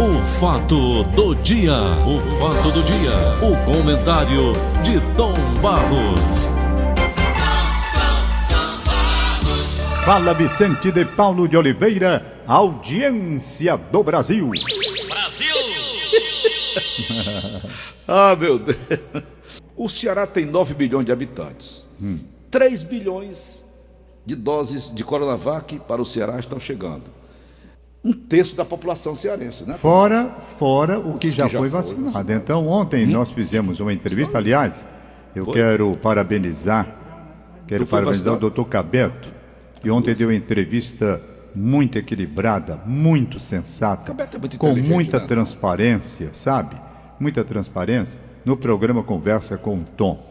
O fato do dia, o fato do dia, o comentário de Tom Barros. Fala Vicente de Paulo de Oliveira, audiência do Brasil. Brasil! ah, meu Deus. O Ceará tem 9 bilhões de habitantes. Hum. 3 bilhões de doses de Coronavac para o Ceará estão chegando. Um terço da população cearense, né? Fora, fora o que, que já, já, foi vacinado. vacinado. Então, ontem hum? nós fizemos uma entrevista. Aliás, eu foi? quero parabenizar, quero parabenizar o doutor Cabeto, que ontem deu uma entrevista muito equilibrada, muito sensata, é muito com muita né? transparência, sabe? Muita transparência no programa Conversa com o Tom.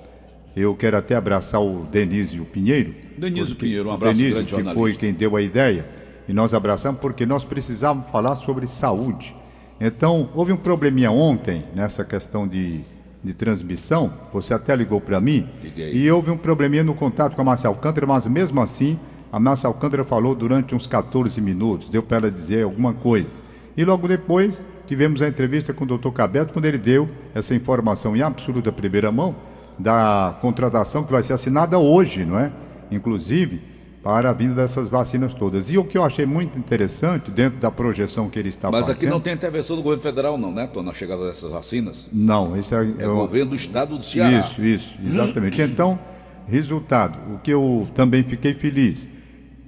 Eu quero até abraçar o Denísio Pinheiro. Denísio Pinheiro, um abraço Denísio, que foi quem deu a ideia, e nós abraçamos porque nós precisávamos falar sobre saúde. Então, houve um probleminha ontem nessa questão de, de transmissão, você até ligou para mim, Liguei. e houve um probleminha no contato com a Márcia Alcântara, mas mesmo assim, a Márcia Alcântara falou durante uns 14 minutos, deu para ela dizer alguma coisa. E logo depois, tivemos a entrevista com o doutor Cabeto, quando ele deu essa informação em absoluta primeira mão, da contratação que vai ser assinada hoje, não é? Inclusive, para a vinda dessas vacinas todas. E o que eu achei muito interessante, dentro da projeção que ele está Mas fazendo... Mas aqui não tem intervenção do governo federal não, né, Tom, na chegada dessas vacinas? Não, esse é... É, é o governo do estado do Ceará. Isso, isso, exatamente. então, resultado, o que eu também fiquei feliz,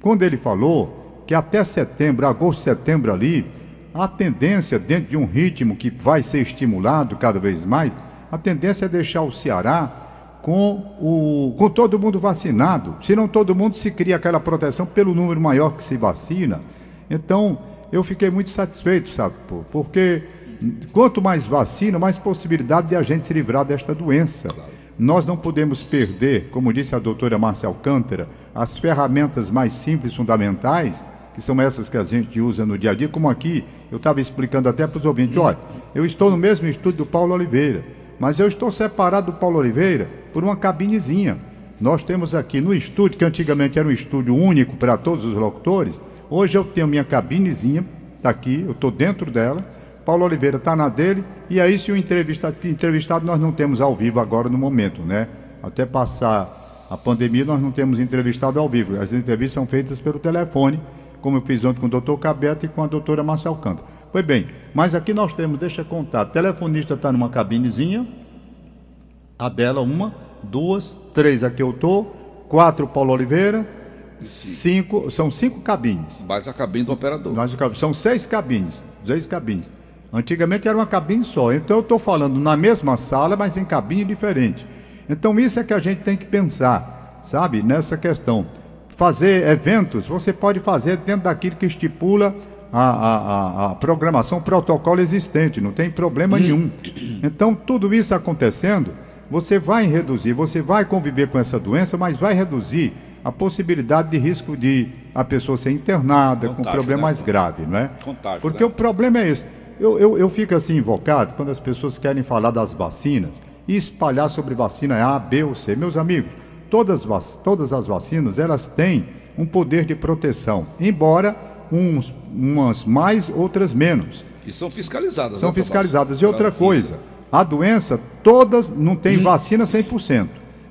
quando ele falou que até setembro, agosto, setembro ali, a tendência, dentro de um ritmo que vai ser estimulado cada vez mais, a tendência é deixar o Ceará com, o, com todo mundo vacinado. Se não todo mundo se cria aquela proteção pelo número maior que se vacina. Então, eu fiquei muito satisfeito, sabe? Porque quanto mais vacina, mais possibilidade de a gente se livrar desta doença. Nós não podemos perder, como disse a doutora Márcia Alcântara, as ferramentas mais simples, fundamentais, que são essas que a gente usa no dia a dia, como aqui, eu estava explicando até para os ouvintes, olha, eu estou no mesmo estúdio do Paulo Oliveira mas eu estou separado do Paulo Oliveira por uma cabinezinha. Nós temos aqui no estúdio, que antigamente era um estúdio único para todos os locutores, hoje eu tenho minha cabinezinha, está aqui, eu estou dentro dela, Paulo Oliveira está na dele, e aí se o entrevistado, entrevistado nós não temos ao vivo agora no momento, né? Até passar a pandemia nós não temos entrevistado ao vivo, as entrevistas são feitas pelo telefone, como eu fiz ontem com o doutor Cabeto e com a doutora Marcel Canto. Pois bem, mas aqui nós temos, deixa eu contar, telefonista está numa cabinezinha, a dela uma, duas, três aqui eu estou, quatro Paulo Oliveira, cinco, são cinco cabines. Mais a cabine do operador. Mais são seis cabines, seis cabines. Antigamente era uma cabine só, então eu estou falando na mesma sala, mas em cabine diferente. Então isso é que a gente tem que pensar, sabe, nessa questão. Fazer eventos, você pode fazer dentro daquilo que estipula a, a, a, programação, o protocolo existente, não tem problema hum. nenhum. Então, tudo isso acontecendo, você vai reduzir, você vai conviver com essa doença, mas vai reduzir a possibilidade de risco de a pessoa ser internada Contágio, com problema né? mais grave, não é? Contágio, Porque né? o problema é esse. Eu, eu, eu fico assim invocado quando as pessoas querem falar das vacinas e espalhar sobre vacina A, B ou C. Meus amigos, todas, todas as vacinas, elas têm um poder de proteção, embora uns, umas mais, outras menos. E são fiscalizadas. São né, fiscalizadas. E outra coisa, a doença, todas não tem hum. vacina 100%.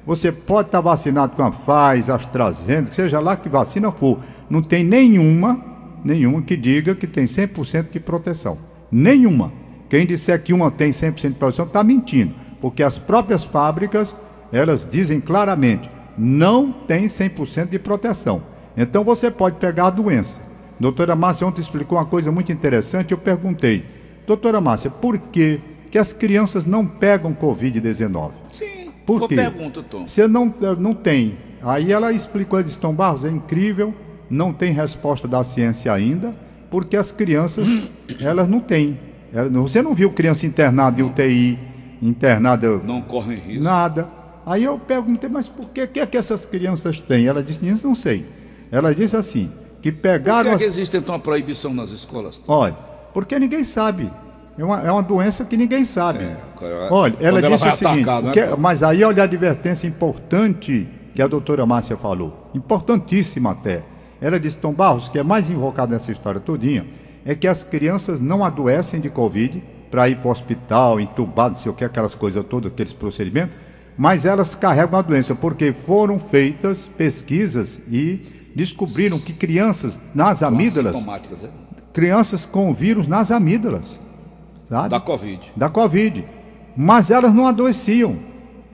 Você pode estar vacinado com a Pfizer, AstraZeneca, seja lá que vacina for. Não tem nenhuma, nenhuma que diga que tem 100% de proteção. Nenhuma. Quem disser que uma tem 100% de proteção está mentindo, porque as próprias fábricas, elas dizem claramente, não tem 100% de proteção. Então você pode pegar a doença, Doutora Márcia ontem explicou uma coisa muito interessante. Eu perguntei, doutora Márcia, por que, que as crianças não pegam Covid-19? Sim, por quê? pergunta, Tom. Você não, não tem. Aí ela explicou, ela disse, Tom Barros, é incrível, não tem resposta da ciência ainda, porque as crianças, elas não têm. Você não viu criança internada em UTI, internada... Não correm risco. Nada. Aí eu perguntei, mas por que, que, é que essas crianças têm? Ela disse, não sei. Ela disse assim, que pegaram. Por que, é que existe então a proibição nas escolas? Olha, porque ninguém sabe. É uma, é uma doença que ninguém sabe. É, Olha, ela disse ela o seguinte, atacar, que, mas aí olha a advertência importante que a doutora Márcia falou, importantíssima até. Ela disse, Tom Barros, que é mais invocado nessa história todinha, é que as crianças não adoecem de Covid para ir para o hospital, entubado, não sei o que, aquelas coisas todas, aqueles procedimentos, mas elas carregam a doença, porque foram feitas pesquisas e descobriram que crianças nas amígdalas. É? Crianças com vírus nas amígdalas. Sabe? Da Covid. Da Covid. Mas elas não adoeciam.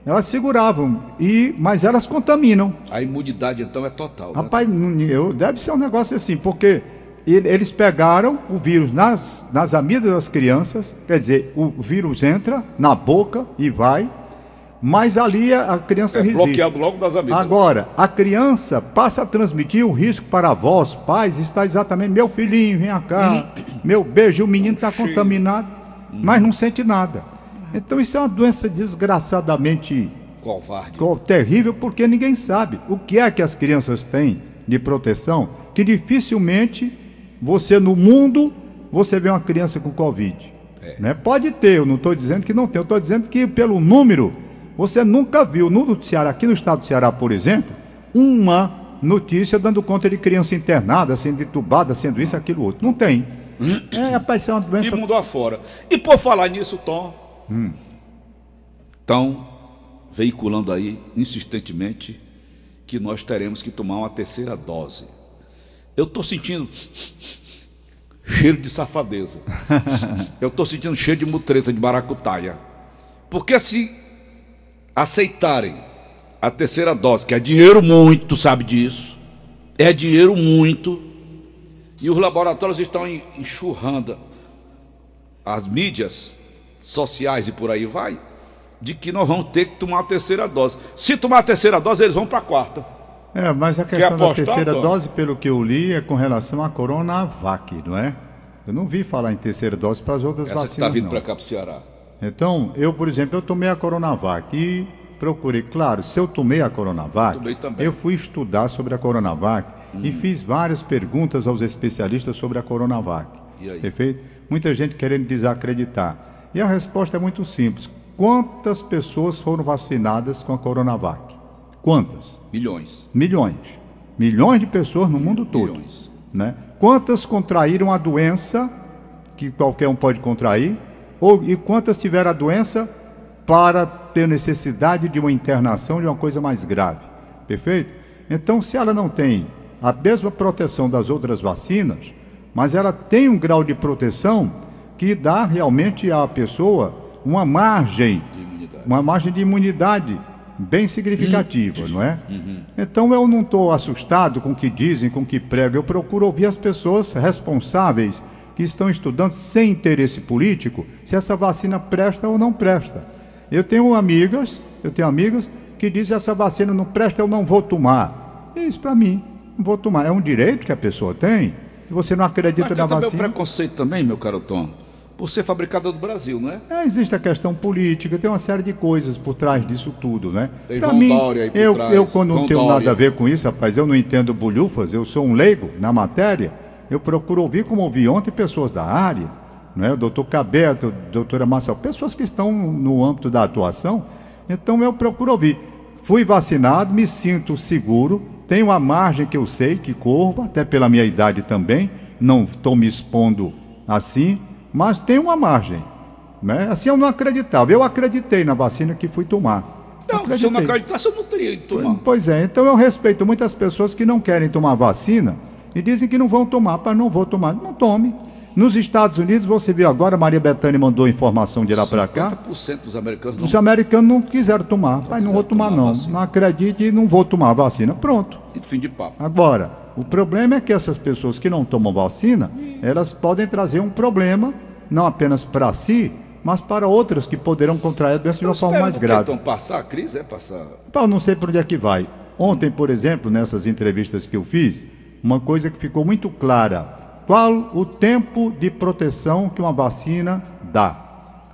Elas seguravam, e, mas elas contaminam. A imunidade então é total. Né? Rapaz, eu, deve ser um negócio assim, porque eles pegaram o vírus nas, nas amígdalas das crianças, quer dizer, o vírus entra na boca e vai, mas ali a criança é resiste. bloqueado logo das amígdalas. Agora, a criança passa a transmitir o risco para avós, pais, está exatamente, meu filhinho, vem cá, meu beijo, o menino está contaminado, mas não sente nada. Então isso é uma doença desgraçadamente covarde, terrível, porque ninguém sabe o que é que as crianças têm de proteção, que dificilmente você no mundo você vê uma criança com Covid. É. Né? Pode ter, eu não estou dizendo que não tem, eu estou dizendo que pelo número, você nunca viu no Ceará, aqui no estado do Ceará, por exemplo, uma notícia dando conta de criança internada, sendo entubada, sendo isso, aquilo, outro. Não tem. É, rapaz, é uma doença. E mundo afora. E por falar nisso, Tom, hum. estão veiculando aí insistentemente que nós teremos que tomar uma terceira dose. Eu estou sentindo cheiro de safadeza. Eu estou sentindo cheiro de mutreta, de maracutaia. Porque se aceitarem a terceira dose, que é dinheiro muito, sabe disso, é dinheiro muito, e os laboratórios estão enxurrando as mídias sociais e por aí vai, de que nós vamos ter que tomar a terceira dose. Se tomar a terceira dose, eles vão para a quarta. É, mas a questão apostar, da terceira Antônio? dose, pelo que eu li, é com relação à Coronavac, não é? Eu não vi falar em terceira dose para as outras Essa vacinas. Essa está vindo para cá para o Ceará. Então, eu, por exemplo, eu tomei a Coronavac e procurei, claro, se eu tomei a Coronavac, eu fui estudar sobre a Coronavac hum. e fiz várias perguntas aos especialistas sobre a Coronavac. E aí? Perfeito? Muita gente querendo desacreditar. E a resposta é muito simples. Quantas pessoas foram vacinadas com a Coronavac? Quantas? Milhões. Milhões. Milhões de pessoas no mundo todo. Milhões. Né? Quantas contraíram a doença, que qualquer um pode contrair, ou, e quantas tiveram a doença para ter necessidade de uma internação de uma coisa mais grave? Perfeito? Então, se ela não tem a mesma proteção das outras vacinas, mas ela tem um grau de proteção que dá realmente à pessoa uma margem, uma margem de imunidade bem significativa, não é? Uhum. Então eu não estou assustado com o que dizem, com o que pregam. Eu procuro ouvir as pessoas responsáveis que estão estudando sem interesse político se essa vacina presta ou não presta. Eu tenho amigas, eu tenho amigas que dizem essa vacina não presta, eu não vou tomar. Isso para mim, não vou tomar. É um direito que a pessoa tem. Se você não acredita Mas na vacina. Mas tem preconceito também, meu caro Tom por ser fabricada no Brasil, não é? é? Existe a questão política, tem uma série de coisas por trás disso tudo, né? Tem pra João mim, Dória aí por eu, trás. eu quando João não tenho Dória. nada a ver com isso, rapaz, eu não entendo bolhufas, eu sou um leigo na matéria, eu procuro ouvir como ouvi ontem pessoas da área, não é? O doutor Cabeto, doutora Marcel, pessoas que estão no âmbito da atuação, então eu procuro ouvir. Fui vacinado, me sinto seguro, tenho a margem que eu sei que corro, até pela minha idade também, não estou me expondo assim, mas tem uma margem. Né? Assim eu não acreditava. Eu acreditei na vacina que fui tomar. Não, acreditei. se eu não acreditasse, eu não teria ido tomar. Pois é, então eu respeito muitas pessoas que não querem tomar vacina e dizem que não vão tomar, mas não vou tomar. Não tome. Nos Estados Unidos, você viu agora, Maria Bethânia mandou informação de lá para cá. 50% dos americanos não. Os americanos não quiseram tomar. Pai, não vou tomar, tomar não. Vacina. Não acredite e não vou tomar a vacina. Pronto. E fim de papo. Agora, o problema é que essas pessoas que não tomam vacina, elas podem trazer um problema, não apenas para si, mas para outras que poderão contrair a doença então, de uma forma mais grave. Então, passar a crise é passar. Eu não sei por onde é que vai. Ontem, por exemplo, nessas entrevistas que eu fiz, uma coisa que ficou muito clara: qual o tempo de proteção que uma vacina dá?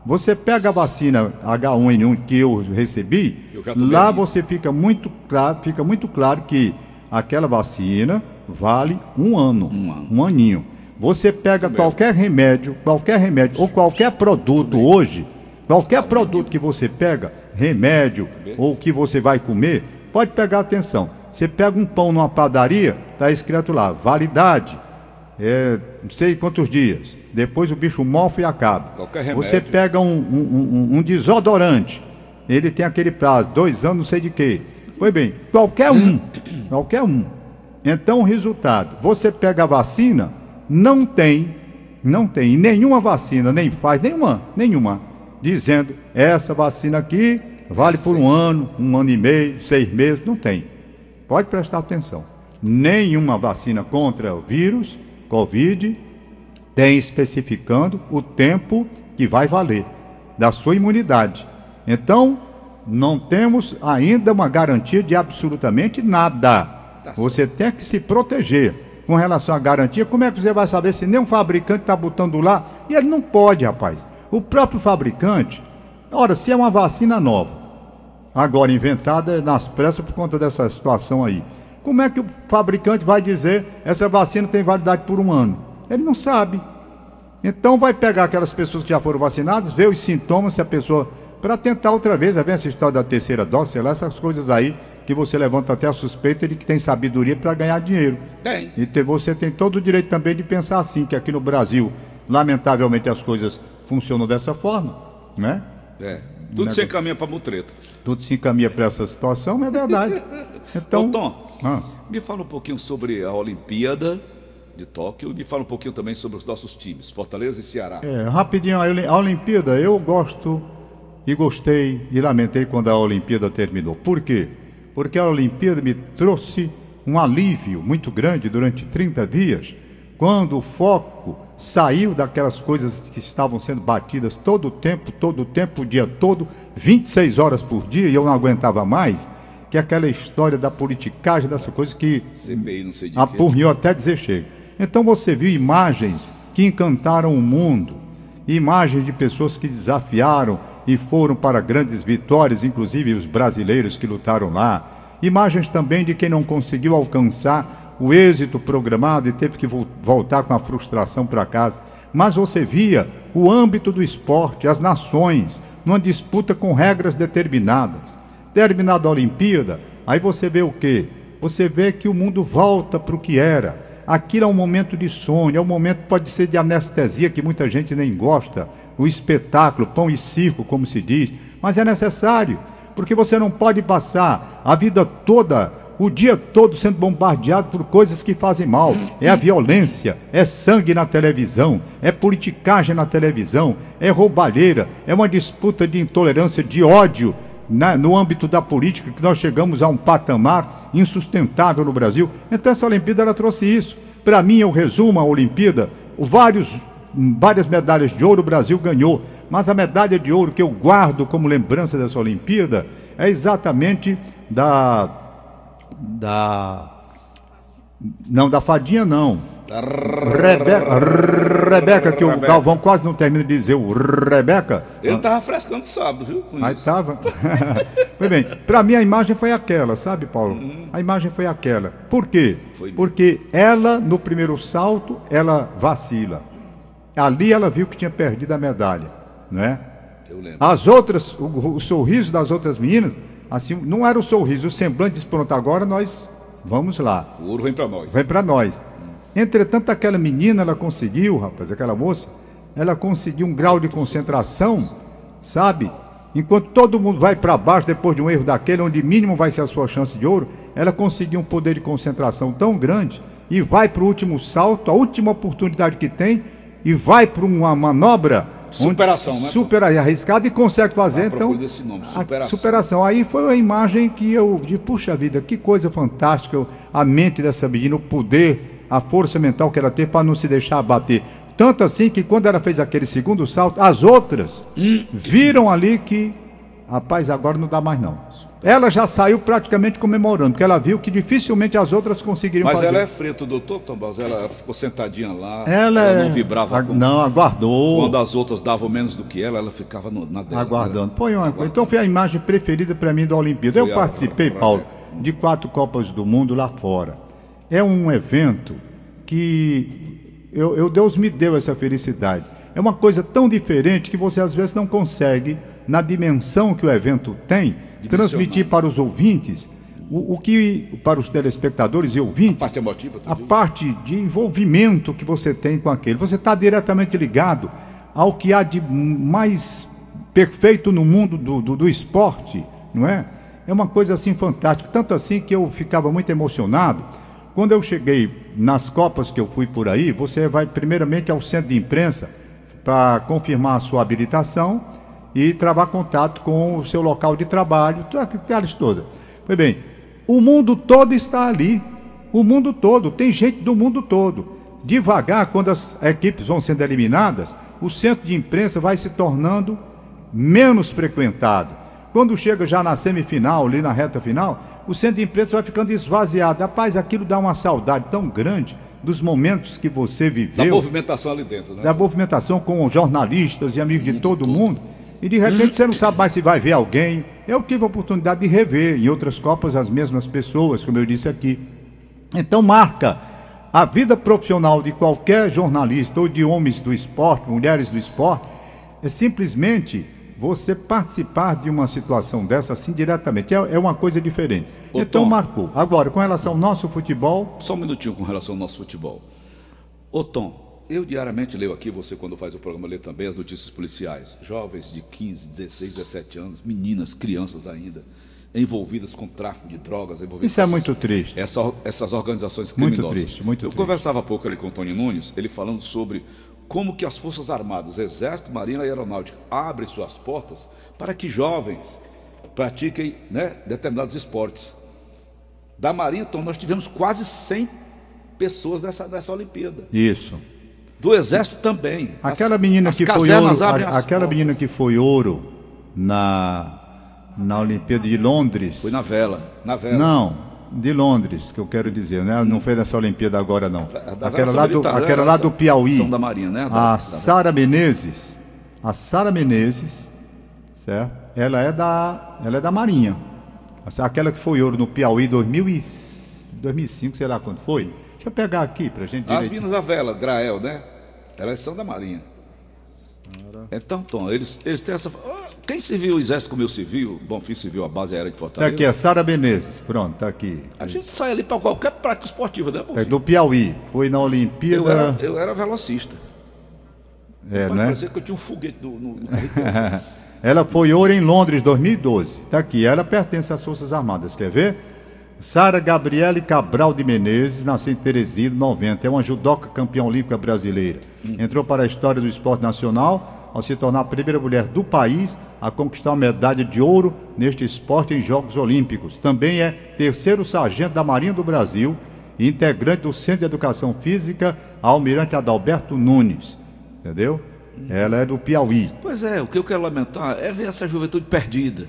Você pega a vacina H1N1 que eu recebi, eu lá você fica muito claro, fica muito claro que aquela vacina vale um ano, um, ano. um aninho. Você pega qualquer remédio, qualquer remédio ou qualquer produto hoje, qualquer produto que você pega, remédio ou que você vai comer, pode pegar atenção. Você pega um pão numa padaria, está escrito lá, validade, é, não sei quantos dias. Depois o bicho mofa e acaba. Você pega um, um, um, um desodorante, ele tem aquele prazo, dois anos, não sei de quê. Pois bem, qualquer um, qualquer um. Então o resultado, você pega a vacina, não tem, não tem nenhuma vacina, nem faz nenhuma, nenhuma, dizendo essa vacina aqui vale por um ano, um ano e meio, seis meses, não tem. Pode prestar atenção. Nenhuma vacina contra o vírus, Covid, tem especificando o tempo que vai valer da sua imunidade. Então, não temos ainda uma garantia de absolutamente nada. Tá você tem que se proteger. Com relação à garantia, como é que você vai saber se nem um fabricante está botando lá? E ele não pode, rapaz. O próprio fabricante, ora, se é uma vacina nova, agora inventada nas pressas por conta dessa situação aí, como é que o fabricante vai dizer essa vacina tem validade por um ano? Ele não sabe. Então vai pegar aquelas pessoas que já foram vacinadas, ver os sintomas, se a pessoa. Para tentar outra vez, vem essa história da terceira dose, sei lá, essas coisas aí que você levanta até a suspeita de que tem sabedoria para ganhar dinheiro. Tem. E você tem todo o direito também de pensar assim, que aqui no Brasil, lamentavelmente, as coisas funcionam dessa forma, né? É. Tudo sem do- caminho para mutreta. Tudo se encaminha para essa situação, mas é verdade. Então, Ô, Tom, Ah. me fala um pouquinho sobre a Olimpíada de Tóquio e me fala um pouquinho também sobre os nossos times, Fortaleza e Ceará. É, rapidinho, a Olimpíada, eu gosto e gostei e lamentei quando a Olimpíada terminou. Por quê? Porque a Olimpíada me trouxe um alívio muito grande durante 30 dias, quando o foco saiu daquelas coisas que estavam sendo batidas todo o tempo, todo o tempo, o dia todo, 26 horas por dia, e eu não aguentava mais, que é aquela história da politicagem, dessa coisa que CPI, não sei de quê. apurrinhou até dizer chega. Então você viu imagens que encantaram o mundo, imagens de pessoas que desafiaram e foram para grandes vitórias, inclusive os brasileiros que lutaram lá. Imagens também de quem não conseguiu alcançar o êxito programado e teve que vo- voltar com a frustração para casa. Mas você via o âmbito do esporte, as nações, numa disputa com regras determinadas. Terminada a Olimpíada, aí você vê o quê? Você vê que o mundo volta para o que era. Aquilo é um momento de sonho, é um momento, pode ser de anestesia, que muita gente nem gosta, o espetáculo, pão e circo, como se diz, mas é necessário, porque você não pode passar a vida toda, o dia todo sendo bombardeado por coisas que fazem mal. É a violência, é sangue na televisão, é politicagem na televisão, é roubalheira, é uma disputa de intolerância, de ódio na- no âmbito da política, que nós chegamos a um patamar insustentável no Brasil. Então essa Olimpíada ela trouxe isso. Para mim, eu resumo a Olimpíada, vários, várias medalhas de ouro o Brasil ganhou, mas a medalha de ouro que eu guardo como lembrança dessa Olimpíada é exatamente da da não da fadinha não. Rebeca, Rebeca que o Rebeca. Galvão quase não termina de dizer o Rebeca. Ele tava frescando sábado, viu? Com Aí estava. pois bem, para mim a imagem foi aquela, sabe, Paulo? A imagem foi aquela. Por quê? Foi. Porque ela, no primeiro salto, ela vacila. Ali ela viu que tinha perdido a medalha, né? Eu lembro. As outras, o, o sorriso das outras meninas, assim, não era o sorriso, o semblante disse, pronto, agora nós vamos lá. O ouro vem para nós. Vem para nós. Entretanto, aquela menina, ela conseguiu, rapaz, aquela moça, ela conseguiu um grau de concentração, sabe? Enquanto todo mundo vai para baixo depois de um erro daquele, onde mínimo vai ser a sua chance de ouro, ela conseguiu um poder de concentração tão grande e vai para o último salto, a última oportunidade que tem, e vai para uma manobra. Superação, né, Tom? Super arriscada e consegue fazer, então. desse nome, superação. superação. Aí foi a imagem que eu de puxa vida, que coisa fantástica, a mente dessa menina, o poder, a força mental que ela tem para não se deixar abater. Tanto assim que quando ela fez aquele segundo salto, as outras viram ali que, rapaz, agora não dá mais não. Ela já saiu praticamente comemorando, porque ela viu que dificilmente as outras conseguiriam Mas fazer. ela é frita, doutor Tomás. Ela ficou sentadinha lá. Ela é- não vibrava a- com- Não, aguardou. Quando as outras davam menos do que ela, ela ficava no- na dela. Aguardando. Põe uma coisa. Então foi a imagem preferida para mim da Olimpíada. Eu Foi a- participei, Paulo, de quatro Copas do Mundo lá fora. É um evento que eu, eu- Deus me deu essa felicidade. É uma coisa tão diferente que você às vezes não consegue, na dimensão que o evento tem, transmitir para os ouvintes o, o que, para os telespectadores e ouvintes, Parte emotiva, a diz? parte de envolvimento que você tem com aquele. Você está diretamente ligado ao que há de mais perfeito no mundo do, do, do esporte, não é? É uma coisa assim fantástica. Tanto assim que eu ficava muito emocionado. Quando eu cheguei nas Copas que eu fui por aí, você vai primeiramente ao centro de imprensa para confirmar a sua habilitação e travar contato com o seu local de trabalho, todas aquelas todas. Pois bem, o mundo todo está ali. O mundo todo, tem gente do mundo todo. Devagar, quando as equipes vão sendo eliminadas, o centro de imprensa vai se tornando menos frequentado. Quando chega já na semifinal, ali na reta final, o centro de imprensa vai ficando esvaziado. Rapaz, aquilo dá uma saudade tão grande dos momentos que você Da viveu movimentação ali dentro, né? da movimentação com jornalistas e amigos de todo mundo. E de repente você não sabe mais se vai ver alguém. Eu tive a oportunidade de rever em outras Copas as mesmas pessoas, como eu disse aqui. Então marca a vida profissional de qualquer jornalista ou de homens do esporte, mulheres do esporte, é simplesmente você participar de uma situação dessa assim diretamente. É, é uma coisa diferente. Ô, então Tom. marcou. Agora, com relação ao nosso futebol, Só um minutinho com relação ao nosso futebol. Ô Tom, eu diariamente leio aqui, você quando faz o programa lê também as notícias policiais. Jovens de 15, 16, 17 anos, meninas, crianças ainda, envolvidas com tráfico de drogas. envolvidas Isso é com muito triste. essa- essas organizações Muito criminosas. triste, muito eu triste. conversava há pouco ali com o Tony Nunes, ele falando sobre como que as Forças Armadas, Exército, Marinha e Aeronáutica abrem suas portas para que jovens pratiquem né, determinados esportes. Da Marinha, Tom, nós tivemos quase 100 pessoas nessa, nessa Olimpíada. isso. Do Exército também. As- Aquela menina as que foi ouro, a- aquela menina que foi ouro na na Olimpíada de Londres. Foi na vela, na vela. Não, de Londres, que eu quero dizer, né? Não foi nessa Olimpíada agora não. Aquela lá do, aquela lá do Piauí. São da Marinha, né? Da- A Sara Menezes, a Sara Menezes, certo? Ela é da, ela é da Marinha. Aquela que foi ouro no Piauí 2000 e, 2005, sei lá quando foi. Deixa eu pegar aqui pra gente As direitinho. minas da vela, Grael, né? Elas são da Marinha. Então, Tom, eles, eles têm essa. Ah, Quem serviu o Exército como eu civil, Bonfim civil, a base aérea de Tá Fortaleza. aqui, a Sara Menezes, pronto, tá aqui. A gente sai ali para qualquer prática esportiva, né, É Bonfim? do Piauí, foi na Eu era, Olimpíada, eu era velocista. é, Pode né? parecer que eu tinha um foguete no, no. Ela foi ouro em Londres 2012. Tá aqui, ela pertence às Forças Armadas, quer ver? Sara Gabriele Cabral de Menezes, nasceu em Teresina, 90. É uma judoca campeã olímpica brasileira. Entrou para a história do esporte nacional ao se tornar a primeira mulher do país a conquistar a medalha de ouro neste esporte em Jogos Olímpicos. Também é terceiro sargento da Marinha do Brasil e integrante do Centro de Educação Física Almirante Adalberto Nunes. Entendeu? Ela é do Piauí. Pois é, o que eu quero lamentar é ver essa juventude perdida.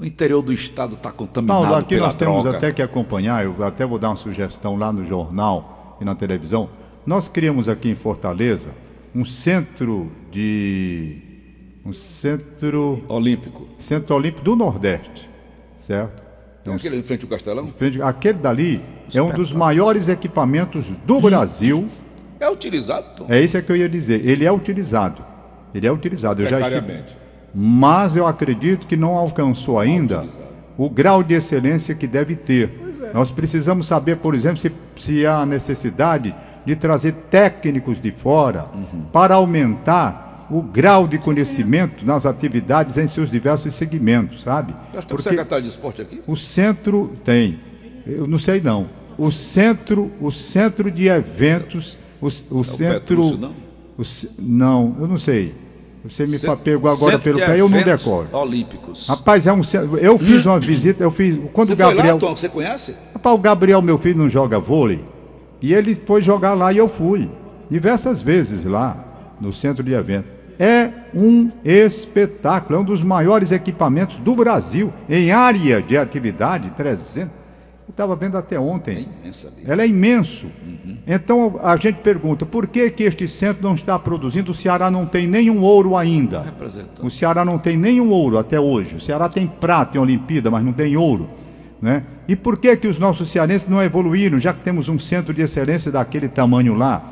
O interior do estado está contaminado Paulo, aqui pela nós temos droga. até que acompanhar, eu até vou dar uma sugestão lá no jornal e na televisão. Nós criamos aqui em Fortaleza um centro de. um centro. Olímpico. Centro Olímpico do Nordeste, certo? Tem aquele em frente ao Castelão? Frente- Aquele dali é um dos maiores equipamentos do Brasil. É utilizado, Tom. É isso que eu ia dizer. Ele é utilizado. Ele é utilizado. Eu já estive. Mas eu acredito que não alcançou ainda o grau de excelência que deve ter. Nós precisamos saber, por exemplo, se, se há necessidade de trazer técnicos de fora para aumentar o grau de conhecimento nas atividades em seus diversos segmentos, sabe? Nós temos secretário de esporte aqui? O centro tem, eu não sei não. O centro, o centro de eventos, o, o centro, Petrúcio, não? o não, eu não sei. Você me Centro- pegou agora pelo pé, eu não decoro. Olímpicos. Rapaz, é um. Eu fiz uma visita, eu fiz quando Você o Gabriel, foi lá, Tom? Você conhece? Rapaz, o Gabriel, meu filho, não joga vôlei. E ele foi jogar lá e eu fui. Diversas vezes lá, no centro de evento. É um espetáculo, é um dos maiores equipamentos do Brasil. Em área de atividade, 300. Eu estava vendo até ontem. É imenso ali. Ela é imenso. Então a gente pergunta, por que, que este centro não está produzindo? O Ceará não tem nenhum ouro ainda. O Ceará não tem nenhum ouro até hoje. O Ceará tem prata em Olimpíada, mas não tem ouro. Né? E por que, que os nossos cearenses não evoluíram, já que temos um centro de excelência daquele tamanho lá?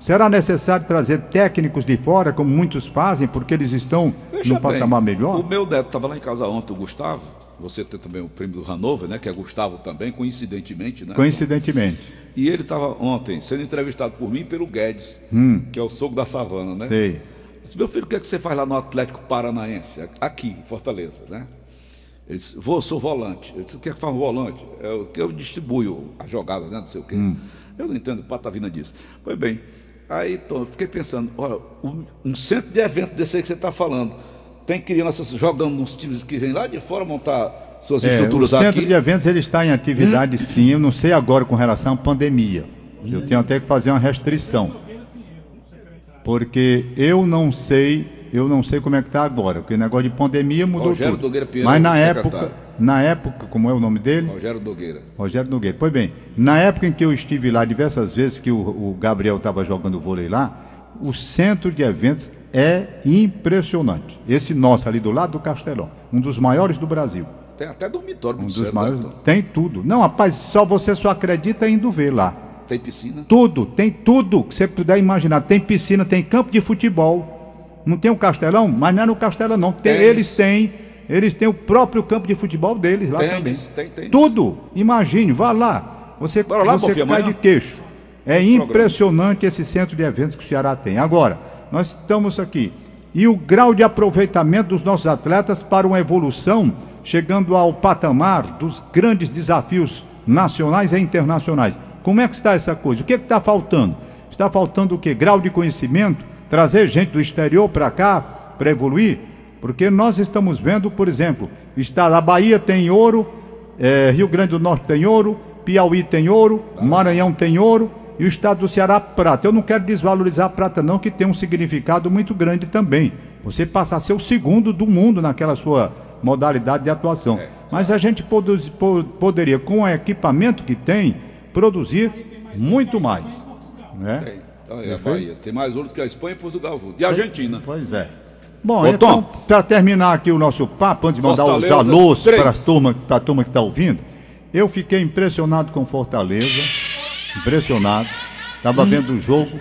Será necessário trazer técnicos de fora, como muitos fazem, porque eles estão Veja num patamar melhor? O meu neto estava lá em casa ontem, o Gustavo. Você tem também o prêmio do Hanover, né? Que é Gustavo também, coincidentemente, né? Coincidentemente. E ele estava ontem sendo entrevistado por mim e pelo Guedes, Hum. que é o sogro da savana, né? Sei. Disse, meu filho, o que, é que você faz lá no Atlético Paranaense, aqui, em Fortaleza, né? Ele disse, vou, sou volante. Eu disse, o que é que faz um volante? É o que eu distribuo a jogada, né? Não sei o quê. Eu não entendo patavina disso. Pois bem, aí então, eu fiquei pensando, olha, um, um centro de evento desse aí que você está falando, tem crianças jogando nos times que vêm lá de fora montar suas É, o estruturas centro aqui. de eventos ele está em atividade sim, eu não sei agora com relação à pandemia. Eu tenho até que fazer uma restrição. Porque eu não sei, eu não sei como é que está agora, porque o negócio de pandemia mudou Rogério tudo. Pinheiro, Mas na secretário. época, na época, como é o nome dele? Rogério Nogueira. Rogério Nogueira. Pois bem, na época em que eu estive lá diversas vezes, que o, o Gabriel estava jogando vôlei lá, o centro de eventos é impressionante. Esse nosso ali do lado do Castelão, um dos maiores do Brasil. Tem até dormitório Um dos sério, maiores. né, Tom? Tem tudo. Não, rapaz, só você só acredita indo ver lá. Tem piscina. Tudo, tem tudo que você puder imaginar. Tem piscina, tem campo de futebol. Não tem o Castelão? Mas não é no Castelão, não. Tem, Tênis. eles têm. Eles têm o próprio campo de futebol deles lá também. Tênis, tem tênis. Tudo. Imagine, vá lá. Você, lá, você cai amanhã? de queixo. É programa. impressionante esse centro de eventos que o Ceará tem. Agora, nós estamos aqui. E o grau de aproveitamento dos nossos atletas para uma evolução, chegando ao patamar dos grandes desafios nacionais e internacionais. Como é que está essa coisa? O que é está faltando? Está faltando o quê? Grau de conhecimento? Trazer gente do exterior para cá para evoluir? Porque nós estamos vendo, por exemplo, está, a Bahia tem ouro, eh, Rio Grande do Norte tem ouro, Piauí tem ouro, Maranhão tem ouro e o estado do Ceará prata. Eu não quero desvalorizar a prata não, que tem um significado muito grande também. Você passa a ser o segundo do mundo naquela sua modalidade de atuação. Mas a gente produz- po- poderia, com o equipamento que tem, produzir muito mais. Né? Tem. Olha, a Bahia. Tem mais ouro que a Espanha e Portugal. E a Argentina. Pois é. Bom, Ô, então, para terminar aqui o nosso papo, antes de mandar os alôs para a turma, pra turma que está ouvindo, eu fiquei impressionado com Fortaleza, impressionado. Estava vendo o jogo.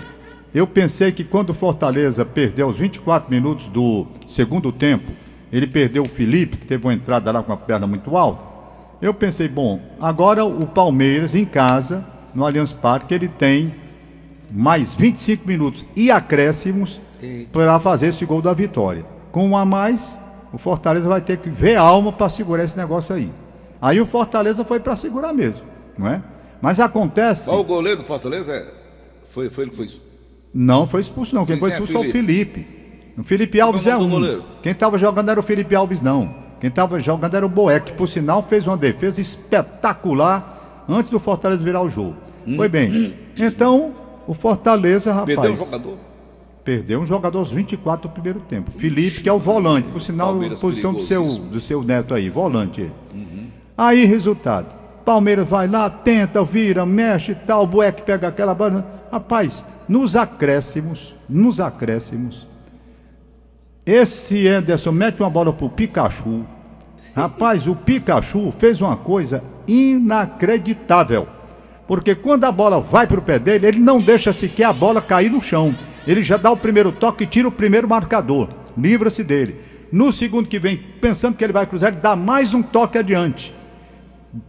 Eu pensei que quando o Fortaleza perdeu os 24 minutos do segundo tempo, ele perdeu o Felipe, que teve uma entrada lá com a perna muito alta. Eu pensei, bom, agora o Palmeiras em casa, no Allianz Parque, ele tem mais 25 minutos e acréscimos para fazer esse gol da vitória. Com um a mais, o Fortaleza vai ter que ver alma para segurar esse negócio aí. Aí o Fortaleza foi para segurar mesmo, não é? Mas acontece. Qual o goleiro do Fortaleza? É... Foi, foi ele que foi isso. Não foi expulso, não. Quem Quem foi é expulso foi o Felipe. O Felipe Alves é é o um. goleiro? Quem estava jogando era o Felipe Alves, não. Quem estava jogando era o Boeck, que por sinal fez uma defesa espetacular antes do Fortaleza virar o jogo. Foi bem. Então, o Fortaleza, rapaz. Perdeu um jogador? Perdeu um jogador aos 24 do primeiro tempo. Felipe, que é o volante, por sinal, Palmeiras posição do seu, do seu neto aí, volante. ele. Aí, resultado. Palmeiras vai lá, tenta, vira, mexe e tal, o Bueck pega aquela bola. Rapaz, nos acréscimos, nos acréscimos, esse Anderson mete uma bola pro Pikachu. Rapaz, o Pikachu fez uma coisa inacreditável. Porque quando a bola vai pro pé dele, ele não deixa sequer a bola cair no chão. Ele já dá o primeiro toque e tira o primeiro marcador. Livra-se dele. No segundo que vem, pensando que ele vai cruzar, ele dá mais um toque adiante.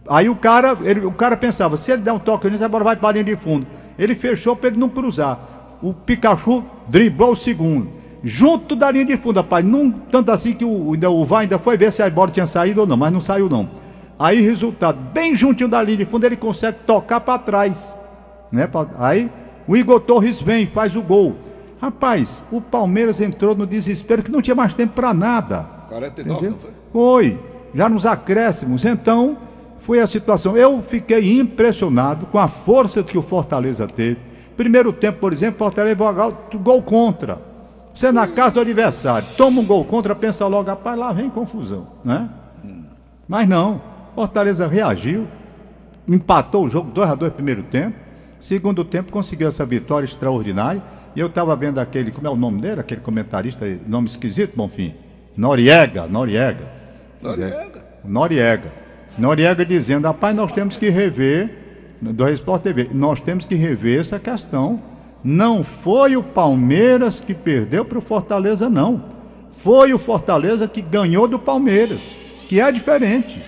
Aí o cara, ele- o cara pensava, se ele der um toque a bola vai para a linha de fundo. Ele fechou para ele não cruzar. O Pikachu driblou o segundo. Junto da linha de fundo, rapaz. Não tanto assim que o, ainda, o VAR ainda foi ver se a bola tinha saído ou não, mas não saiu não. Aí, resultado, bem juntinho da linha de fundo, ele consegue tocar para trás. Né? Aí o Igor Torres vem, faz o gol. Rapaz, o Palmeiras entrou no desespero que não tinha mais tempo para nada. 49, Entendeu? não foi? Foi, já nos acréscimos. Então, foi a situação. Eu fiquei impressionado com a força que o Fortaleza teve. Primeiro tempo, por exemplo, Fortaleza gol, gol contra. Você na casa do adversário, toma um gol contra, pensa logo, rapaz, lá vem confusão, né? Mas não, Fortaleza reagiu, empatou o jogo 2 a 2 primeiro tempo. Segundo tempo conseguiu essa vitória extraordinária. E eu estava vendo aquele, como é o nome dele? Aquele comentarista, nome esquisito, Bonfim. Noriega, Noriega. Noriega. Noriega. Noriega dizendo, rapaz, nós temos que rever, do Sport TV, nós temos que rever essa questão. Não foi o Palmeiras que perdeu para o Fortaleza, não. Foi o Fortaleza que ganhou do Palmeiras. que é diferente.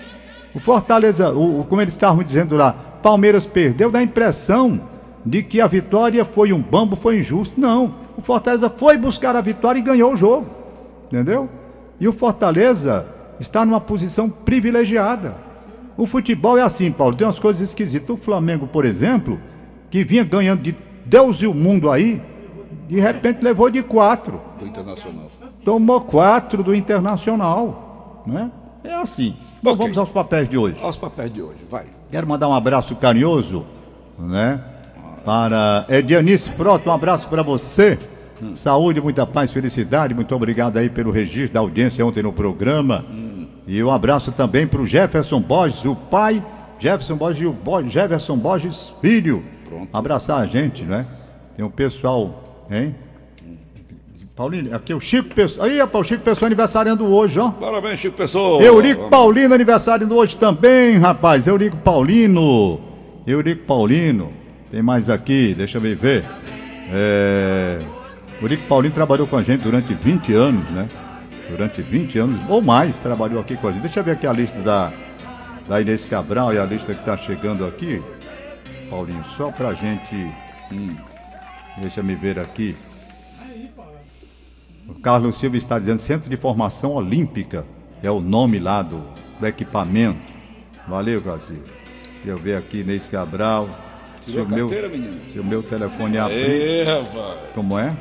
O Fortaleza, o, como eles estavam dizendo lá, Palmeiras perdeu, dá a impressão de que a vitória foi um bambo, foi injusto. Não. O Fortaleza foi buscar a vitória e ganhou o jogo. Entendeu? E o Fortaleza está numa posição privilegiada. O futebol é assim, Paulo, tem umas coisas esquisitas. O Flamengo, por exemplo, que vinha ganhando de Deus e o mundo aí, de repente levou de quatro. Do Internacional. Tomou quatro do Internacional. Né? É assim. Bom, okay. vamos aos papéis de hoje. Aos papéis de hoje, vai. Quero mandar um abraço carinhoso, né? Para Edianice Proto, um abraço para você. Hum. Saúde, muita paz, felicidade. Muito obrigado aí pelo registro da audiência ontem no programa. Hum. E um abraço também para o Jefferson Borges, o pai, Jefferson Borges e o Jefferson Borges filho. Pronto. Abraçar a gente, né? Tem um pessoal, hein? Paulinho, aqui é o Chico Pessoa. Aí, rapaz, o Chico Pessoa aniversariando hoje, ó. Parabéns, Chico Pessoa. Eurico Paulino aniversariando hoje também, rapaz. Eurico Paulino. Eurico Paulino. Tem mais aqui, deixa eu ver. É... Eurico Paulino trabalhou com a gente durante 20 anos, né? Durante 20 anos ou mais trabalhou aqui com a gente. Deixa eu ver aqui a lista da, da Inês Cabral e a lista que está chegando aqui. Paulinho, só pra gente. Hum, deixa me ver aqui. O Carlos Silva está dizendo Centro de Formação Olímpica. É o nome lá do, do equipamento. Valeu, Carlos Silva. Deixa eu ver aqui, Inês Cabral. Tirou se o carteira, meu, menino? Se o meu telefone abrir. rapaz. Como é?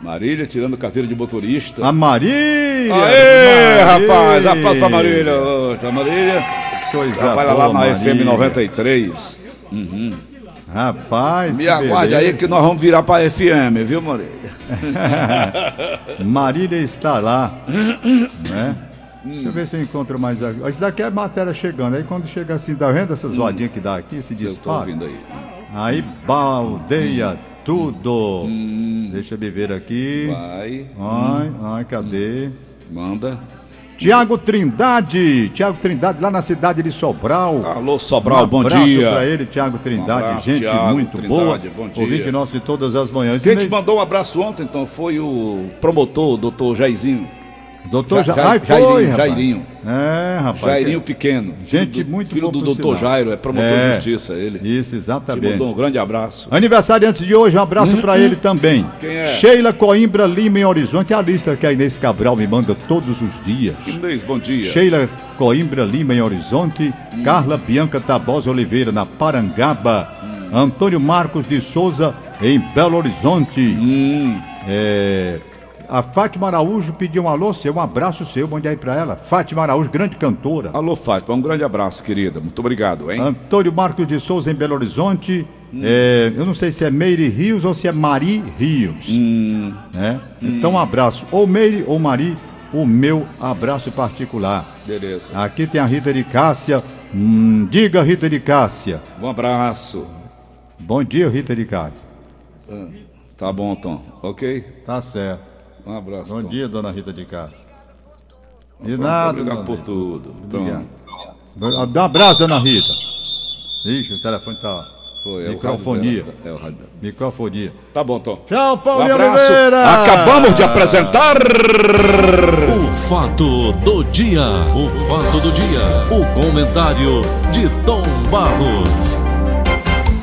Marília tirando carteira de motorista. A Marília! Aê, Marília. rapaz! Aplausos pra Marília. Pra Marília. Coisa Trabalha boa, lá na Marília. FM 93. Uhum. Rapaz, Me aguarde aí que nós vamos virar pra FM, viu, Marília? Marília está lá, né? Deixa eu ver se eu encontro mais. Isso daqui é matéria chegando. Aí quando chega assim, tá vendo essas hum. que dá aqui, esse disparo? Eu tô ouvindo aí. Aí baldeia tudo. Hum. Deixa eu ver aqui. Vai. Ai, hum. ai, cadê? Manda. Tiago Trindade, Tiago Trindade, lá na cidade de Sobral. Alô, Sobral, um bom dia. para ele, Tiago Trindade, um abraço, gente Thiago, muito Trindade, boa. Bom dia. Ouvinte nosso de todas as manhãs. Quem te mandou um abraço ontem, então, foi o promotor, doutor Jairzinho. Doutor ja, ja, Ai, Jairinho, foi, Jairinho. É, rapaz. Jairinho Pequeno. Gente muito Filho do doutor Jairo, é promotor é, de justiça, ele. Isso, exatamente. Te mandou um grande abraço. Aniversário antes de hoje, um abraço para ele também. Quem é? Sheila Coimbra Lima em Horizonte, a lista que a Inês Cabral me manda todos os dias. Inês, bom dia. Sheila Coimbra Lima em Horizonte, hum. Carla Bianca Tabosa Oliveira na Parangaba, hum. Antônio Marcos de Souza em Belo Horizonte. Hum. É, a Fátima Araújo pediu um alô seu, um abraço seu, mande aí pra ela. Fátima Araújo, grande cantora. Alô, Fátima, um grande abraço, querida. Muito obrigado, hein? Antônio Marcos de Souza, em Belo Horizonte. Hum. É, eu não sei se é Meire Rios ou se é Mari Rios. Hum. Né? Então, um abraço. Ou Meire ou Mari, o meu abraço particular. Beleza. Aqui tem a Rita de Cássia. Hum, diga, Rita de Cássia. Um abraço. Bom dia, Rita de Cássia. Ah, tá bom, Tom. Ok? Tá certo. Um abraço. Bom Tom. dia, dona Rita de Cássia. De nada, Obrigado por tudo. Obrigado. Dá um abraço, dona Rita. Ixi, o telefone tá. Foi, Microfonia. É o rádio. Microfonia. Tá bom, Tom. Tchau, Paulo um abraço. Oliveira. Acabamos de apresentar. O fato do dia. O fato do dia. O comentário de Tom Barros.